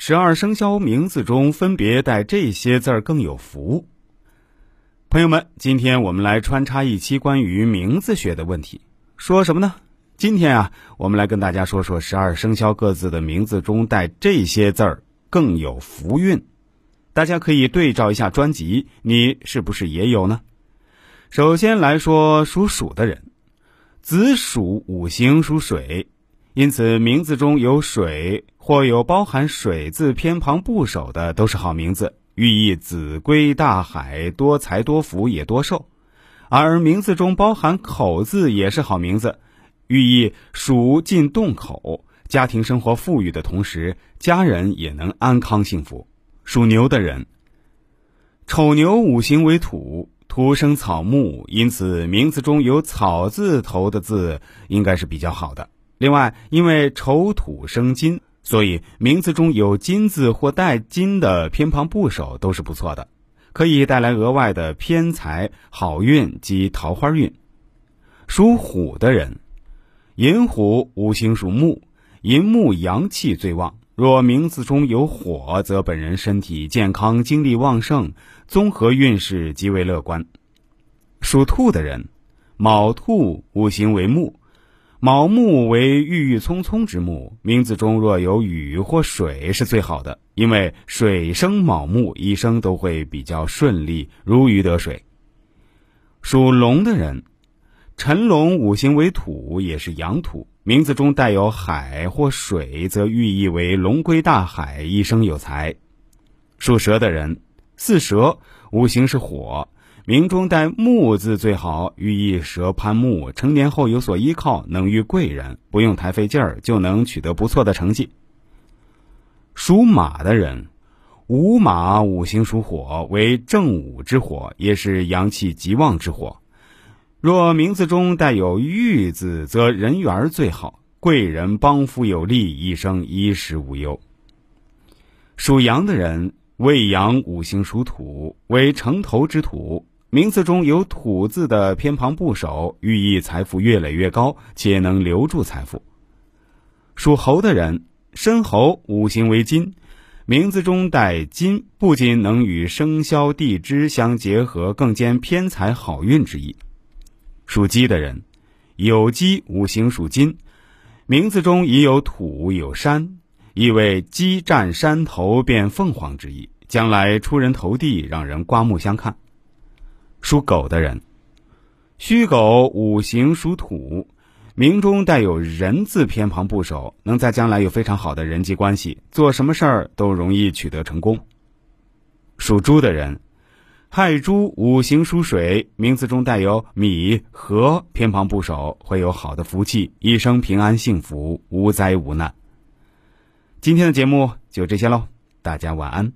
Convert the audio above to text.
十二生肖名字中分别带这些字儿更有福。朋友们，今天我们来穿插一期关于名字学的问题，说什么呢？今天啊，我们来跟大家说说十二生肖各自的名字中带这些字儿更有福运。大家可以对照一下专辑，你是不是也有呢？首先来说属鼠的人，子鼠五行属水，因此名字中有水或有包含“水”字偏旁部首的都是好名字。寓意子归大海，多财多福也多寿；而名字中包含“口”字也是好名字，寓意鼠进洞口，家庭生活富裕的同时，家人也能安康幸福。属牛的人，丑牛五行为土，土生草木，因此名字中有“草”字头的字应该是比较好的。另外，因为丑土生金。所以，名字中有“金”字或带“金”的偏旁部首都是不错的，可以带来额外的偏财、好运及桃花运。属虎的人，寅虎五行属木，寅木阳气最旺。若名字中有火，则本人身体健康、精力旺盛，综合运势极为乐观。属兔的人，卯兔五行为木。卯木为郁郁葱葱之木，名字中若有雨或水是最好的，因为水生卯木，一生都会比较顺利，如鱼得水。属龙的人，辰龙五行为土，也是阳土，名字中带有海或水，则寓意为龙归大海，一生有财。属蛇的人，巳蛇五行是火。名中带木字最好，寓意蛇攀木，成年后有所依靠，能遇贵人，不用太费劲儿就能取得不错的成绩。属马的人，午马五行属火，为正午之火，也是阳气极旺之火。若名字中带有玉字，则人缘最好，贵人帮扶有力，一生衣食无忧。属羊的人，未羊五行属土，为城头之土。名字中有“土”字的偏旁部首，寓意财富越来越高，且能留住财富。属猴的人，申猴五行为金，名字中带“金”，不仅能与生肖地支相结合，更兼偏财好运之意。属鸡的人，酉鸡五行属金，名字中已有土有山，意为鸡占山头变凤凰之意，将来出人头地，让人刮目相看。属狗的人，戌狗五行属土，名中带有人字偏旁部首，能在将来有非常好的人际关系，做什么事儿都容易取得成功。属猪的人，亥猪五行属水，名字中带有米和偏旁部首，会有好的福气，一生平安幸福，无灾无难。今天的节目就这些喽，大家晚安。